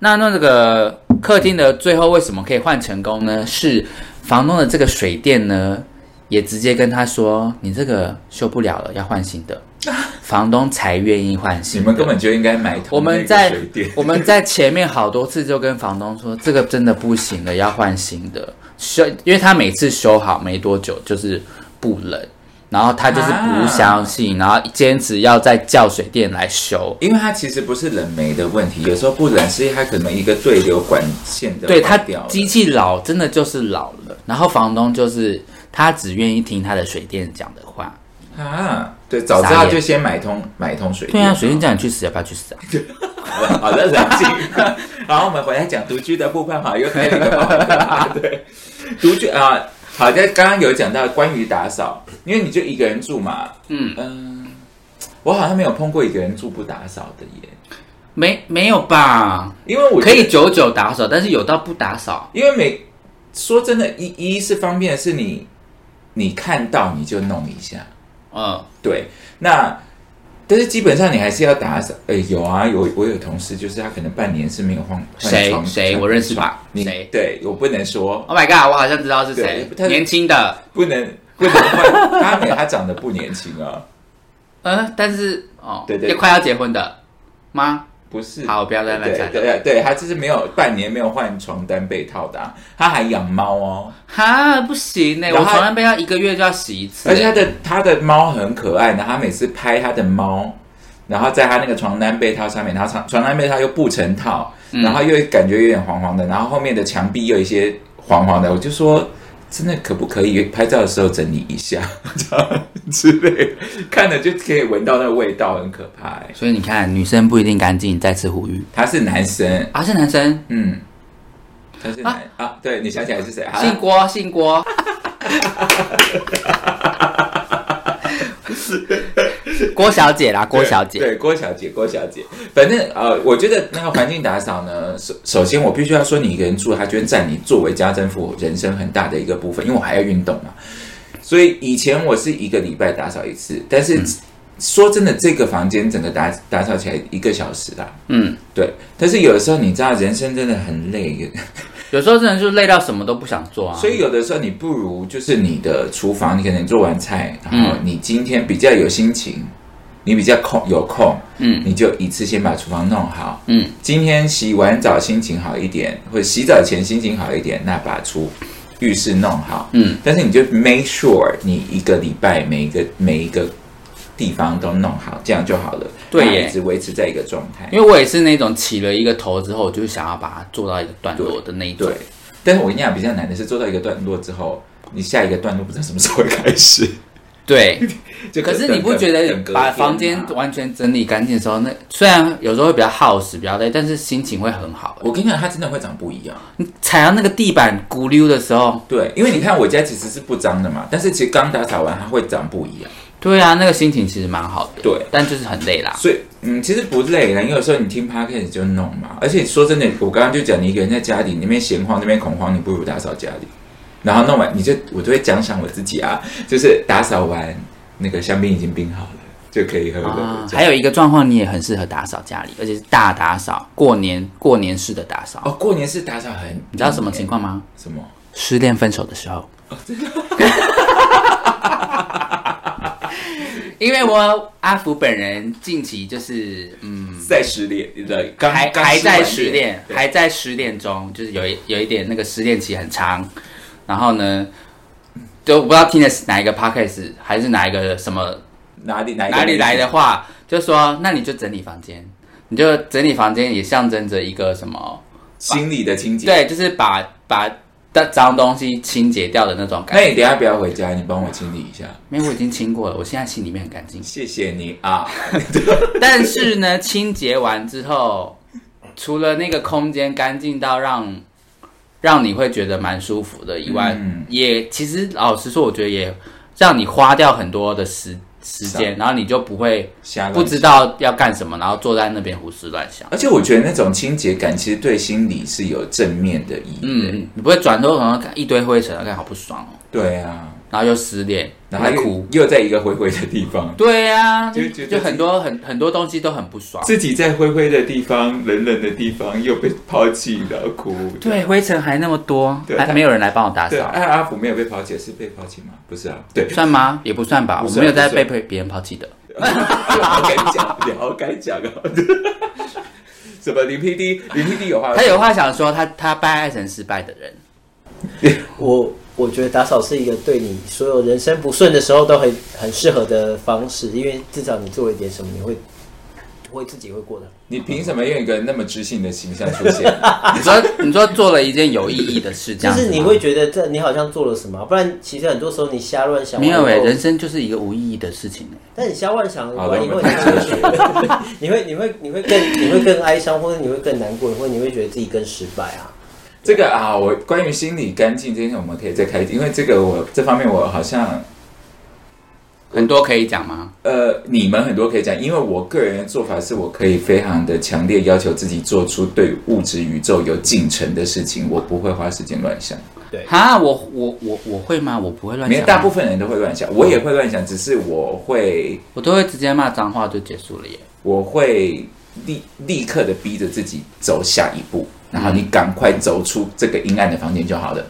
那那这个客厅的最后为什么可以换成功呢？是房东的这个水电呢，也直接跟他说，你这个修不了了，要换新的。房东才愿意换新的。们根本就应该买我们在。我们在前面好多次就跟房东说，这个真的不行了，要换新的修，因为他每次修好没多久就是不冷，然后他就是不相信，然后坚持要再叫水电来修。因为他其实不是冷媒的问题，有时候不冷是因为它可能一个对流管线的对他机器老，真的就是老了。然后房东就是他只愿意听他的水电讲的话。啊，对，早知道就先买通买通水电。对啊，水电叫你去死，要不要去死啊？好的，冷静。然后我们回来讲独居的部分，哈，又开了对，独居啊，好在刚刚有讲到关于打扫，因为你就一个人住嘛，嗯嗯，我好像没有碰过一个人住不打扫的耶，没没有吧？因为我可以久久打扫，但是有到不打扫。因为每说真的，一一是方便的是你你看到你就弄一下，嗯，对，那但是基本上你还是要打扫。哎，有啊，有我有同事，就是他可能半年是没有换换谁床床谁我认识吧床你谁对我不能说，Oh my god！我好像知道是谁年轻的，不能不能换，他没有他长得不年轻啊，呃，但是哦，对对也快要结婚的吗？不是。好，不要再乱对讲。对对对，他就是没有半年没有换床单被套的啊、他还养猫哦，哈，不行呢，我床单被套一个月就要洗一次，而且他的他的猫很可爱，然后他每次拍他的猫，然后在他那个床单被套上面，然后床床单被套又不成套，嗯然后又感觉有点黄黄的，然后后面的墙壁又有一些黄黄的，我就说。真的可不可以拍照的时候整理一下，这样之类的，看了就可以闻到那个味道，很可怕、欸。所以你看，女生不一定干净，再次呼吁。他是男生，啊，是男生，嗯，他是男啊对你想起来是谁？啊。姓郭，姓郭，郭小姐啦，郭小姐，对郭小姐，郭小姐。反正呃，我觉得那个环境打扫呢，首首先我必须要说，你一个人住，它就会占你作为家政妇人生很大的一个部分，因为我还要运动嘛。所以以前我是一个礼拜打扫一次，但是说真的，这个房间整个打打扫起来一个小时啦。嗯，对，但是有的时候你知道，人生真的很累，有时候真的就累到什么都不想做啊，所以有的时候你不如就是你的厨房，你可能做完菜，然后你今天比较有心情，你比较空有空，嗯你就一次先把厨房弄好。嗯，今天洗完澡心情好一点，或者洗澡前心情好一点，那把厨浴室弄好。嗯，但是你就 make sure 你一个礼拜每一个每一个地方都弄好，这样就好了。对一直维持在一个状态。因为我也是那种起了一个头之后，我就想要把它做到一个段落的那一种对。，但是我跟你讲，比较难的是做到一个段落之后，你下一个段落不知道什么时候会开始。对，就可是你不觉得把房间啊完全整理干净的时候，那虽然有时候会比较耗时、比较累，但是心情会很好。我跟你讲，它真的会长不一样。你踩到那个地板咕溜的时候，对，因为你看我家其实是不脏的嘛，但是其实刚打扫完它会长不一样。对啊，那个心情其实蛮好的。对，但就是很累啦。所以，嗯，其实不累啦，因为有时候你听 podcast 就弄嘛。而且说真的，我刚刚就讲，你一个人在家里那边闲晃，那边恐慌，你不如打扫家里，然后弄完，你就我就会奖赏我自己啊，就是打扫完那个香槟已经冰好了，就可以喝了。还有一个状况，你也很适合打扫家里，而且是大打扫，过年过年式的打扫。哦，过年式打扫很，你知道什么情况吗？什么？失恋分手的时候。因为我阿福本人近期就是嗯，在失恋的，刚还刚还在完失恋，对还在失恋中，就是有一有一点那个失恋期很长，然后呢，就不知道听的是哪一个 podcast 还是哪一个什么哪里哪一个哪里来的话，就说那你就整理房间，你就整理房间也象征着一个什么？心理的清洁？对，就是把把的脏东西清洁掉的那种感觉。那你等一下不要回家，你帮我清理一下，因为我已经清过了，我现在心里面很干净。谢谢你啊。但是呢，清洁完之后，除了那个空间干净到让让你会觉得蛮舒服的以外，嗯也其实老实说，我觉得也让你花掉很多的时时间，然后你就不会不知道要干什么，然后坐在那边胡思乱想。而且我觉得那种清洁感其实对心理是有正面的意义。嗯，你不会转头可能看一堆灰尘，看好不爽哦，对啊，然后又失恋，然后哭。又在一个灰灰的地方，对呀、就就很多很很多东西都很不爽。自己在灰灰的地方、冷冷的地方又被抛弃，然后哭。对，灰尘还那么多，还没有人来帮我打对，扫，阿阿福没有被抛弃，是被抛弃吗？不是啊，对。算吗？也不算吧，我没有在被被别人抛弃的。好该讲，你好该讲啊！什么林 PD？林 PD 有话，他有话想说，他他拜爱神失败的人，我我觉得打扫是一个对你所有人生不顺的时候都很很适合的方式，因为至少你做了一点什么，你会会自己会过得。你凭什么用一个那么知性的形象出现？你说你说做了一件有意义的事，这就样子吗是你会觉得这你好像做了什么，不然其实很多时候你瞎乱想没有哎、人生就是一个无意义的事情哎、但你瞎乱想完以后，你们会 你会你会你会更你会更哀伤，或者你会更难过，或者你会觉得自己更失败啊。这个啊，我关于心理干净这件事，我们可以再开，因为这个我这方面我好像很多可以讲吗？呃，你们很多可以讲，因为我个人的做法是我可以非常的强烈要求自己做出对物质宇宙有进程的事情，我不会花时间乱想。对哈，我我我我会吗？我不会乱想大部分人都会乱想，我也会乱想，只是我会我都会直接骂脏话就结束了耶。我会立立刻的逼着自己走下一步，然后你赶快走出这个阴暗的房间就好了。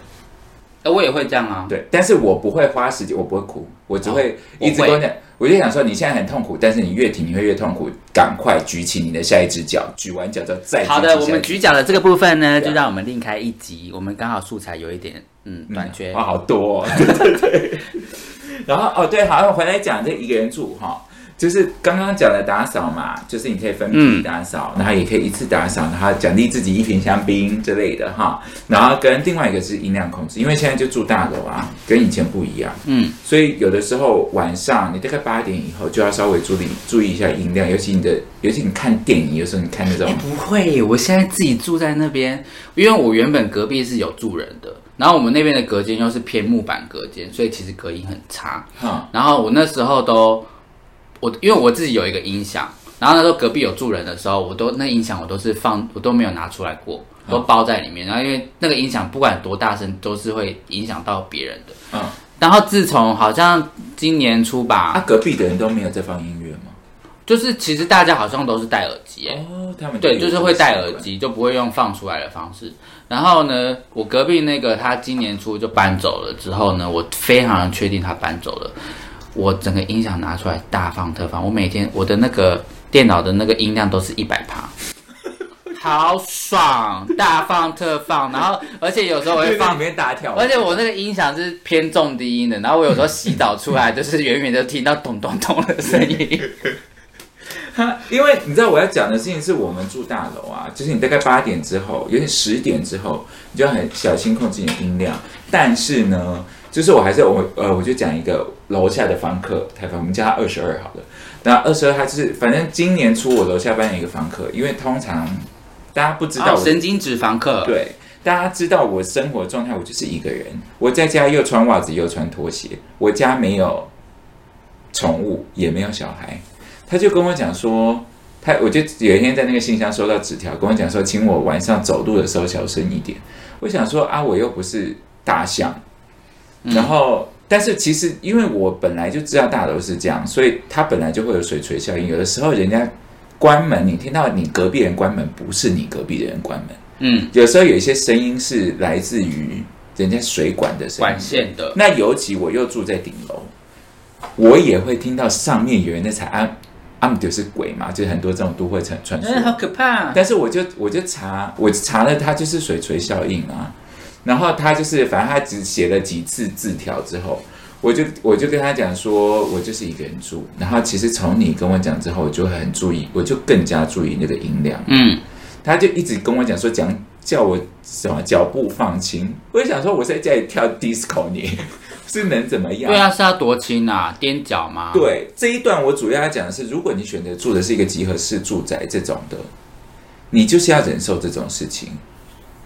呃，我也会这样啊。对，但是我不会花时间，我不会哭，我只会一直跟我讲，我就想说，你现在很痛苦，但是你越挺你会越痛苦，赶快举起你的下一只脚，举完脚之后再举起好的，我们举脚的这个部分呢，对啊就让我们另开一集。我们刚好素材有一点嗯短缺。哇，好多、哦，对对对。然后哦，对，好，我回来讲这一个人住哈，就是刚刚讲的打扫嘛，就是你可以分批嗯打扫，然后也可以一次打扫，然后奖励自己一瓶香槟之类的哈。然后跟另外一个是音量控制，因为现在就住大楼啊，跟以前不一样，嗯，所以有的时候晚上你大概八点以后就要稍微注意注意一下音量，尤其你的，尤其你看电影，有时候你看那种哎、不会，我现在自己住在那边，因为我原本隔壁是有住人的，然后我们那边的隔间又是偏木板隔间，所以其实隔音很差。哈，然后我那时候都，我因为我自己有一个音响，然后那时候隔壁有住人的时候，我都那音响我都是放，我都没有拿出来过，都包在里面。然后因为那个音响不管多大声，都是会影响到别人的。嗯，然后自从好像今年初吧，啊，隔壁的人都没有在放音乐吗？就是其实大家好像都是戴耳机、欸，哦，他们对，就是会戴耳机，就不会用放出来的方式。然后呢，我隔壁那个他今年初就搬走了之后呢，我非常确定他搬走了。我整个音响拿出来大放特放，我每天我的那个电脑的那个音量都是一百趴，好爽，大放特放。然后而且有时候我会放里放。面大跳，而且我那个音响是偏重低音的，然后我有时候洗澡出来，就是远远就听到咚咚咚的声音。哈，因为你知道我要讲的事情是我们住大楼啊，就是你大概八点之后，有点十点之后，你就要很小心控制你的音量。但是呢，就是我还是我呃，我就讲一个楼下的房客，台房，我们叫他二十二好了。那二十二他就是，反正今年初我楼下搬了一个房客，因为通常大家不知道哦、神经脂肪客，对，大家知道我生活状态，我就是一个人。我在家又穿袜子又穿拖鞋，我家没有宠物，也没有小孩。他就跟我讲说，他我就有一天在那个信箱收到纸条，跟我讲说，请我晚上走路的时候小声一点。我想说啊，我又不是大象，然后。但是其实，因为我本来就知道大楼是这样，所以它本来就会有水锤效应。有的时候人家关门，你听到你隔壁人关门，不是你隔壁的人关门，嗯，有时候有一些声音是来自于人家水管的声音。管线的，那尤其我又住在顶楼，我也会听到上面有人在踩安安姆就是鬼嘛，就是很多这种都会传传说。嗯，好可怕。但是我就我就查，我查了，它就是水锤效应啊。然后他就是，反正他只写了几次字条之后，我就我就跟他讲说，我就是一个人住。然后其实从你跟我讲之后，我就会很注意，我就更加注意那个音量。嗯，他就一直跟我讲说，讲叫我什么脚步放轻。我就想说，我在家里跳 disco，你 是能怎么样？对啊，是要多轻啊？踮脚吗？，对这一段，我主要要讲的是，如果你选择住的是一个集合式住宅这种的，你就是要忍受这种事情。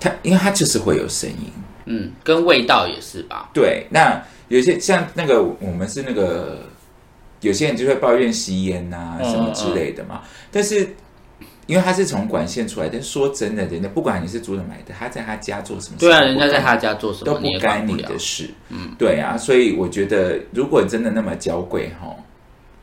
它因为它就是会有声音。嗯，跟味道也是吧？对，那有些像那个我们是那个有些人就会抱怨吸烟呐、嗯什么之类的嘛。但是因为他是从管线出来，但说真的，人家不管你是租的买的，他在他家做什么事，对啊，人家在他家做什么，都不干你的。事。嗯，对啊，所以我觉得如果真的那么娇贵哈，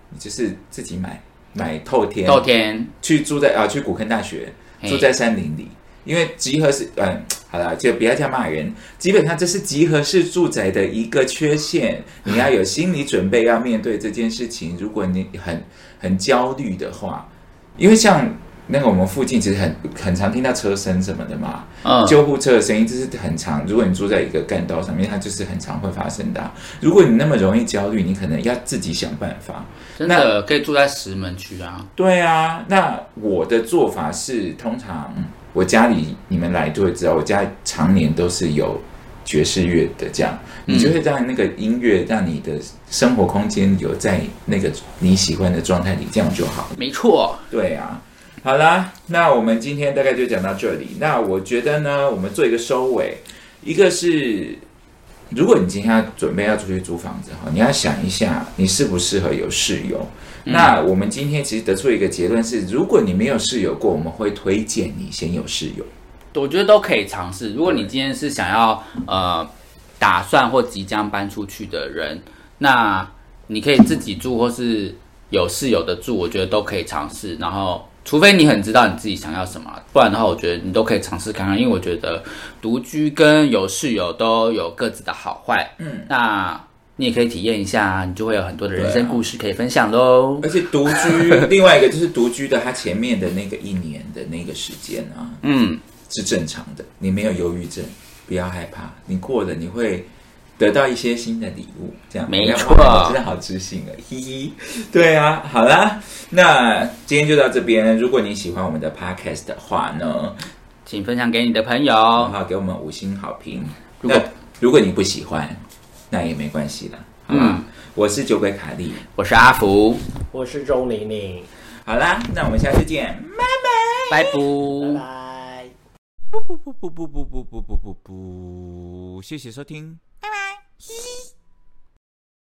你就是自己买买透天，透天，去住在啊去古坑大学，住在山林里。因为集合式，嗯，好了，就不要这样骂人。基本上这是集合式住宅的一个缺陷，你要有心理准备要面对这件事情。如果你很很焦虑的话，因为像那个我们附近其实很很常听到车声什么的嘛，嗯，救护车的声音，这是很常。如果你住在一个干道上面，它就是很常会发生的啊、如果你那么容易焦虑，你可能要自己想办法。真的可以住在石门区啊。对啊，那我的做法是，通常我家里你们来就会知道，我家常年都是有爵士乐的，这样你就会让那个音乐让你的生活空间有在那个你喜欢的状态里，这样就好。没错，对啊，好啦，那我们今天大概就讲到这里。那我觉得呢，我们做一个收尾，一个是，如果你今天要准备要出去租房子哈，你要想一下你适不适合有室友。那我们今天其实得出一个结论是，如果你没有室友过，我们会推荐你先有室友。我觉得都可以尝试。如果你今天是想要呃打算或即将搬出去的人，那你可以自己住或是有室友的住，我觉得都可以尝试。然后，除非你很知道你自己想要什么，不然的话，我觉得你都可以尝试看看。因为我觉得独居跟有室友都有各自的好坏。嗯，那你也可以体验一下，你就会有很多的人生故事可以分享喽而。且独居，另外一个就是独居的，他前面的那个一年的那个时间啊，嗯，是正常的，你没有忧郁症，不要害怕，你过了你会得到一些新的礼物，这样没错不要忘了真的好知性啊，嘿嘿。对啊，好啦，那今天就到这边。如果你喜欢我们的 podcast 的话呢，请分享给你的朋友。然后给我们五星好评。如果如果你不喜欢，那也没关系啦，好吧？嗯我是酒鬼卡莉，我是阿福，我是钟玲玲，好啦，那我们下次见，拜拜。拜拜。不不不不不不不不不不不谢谢收听拜拜嘻嘻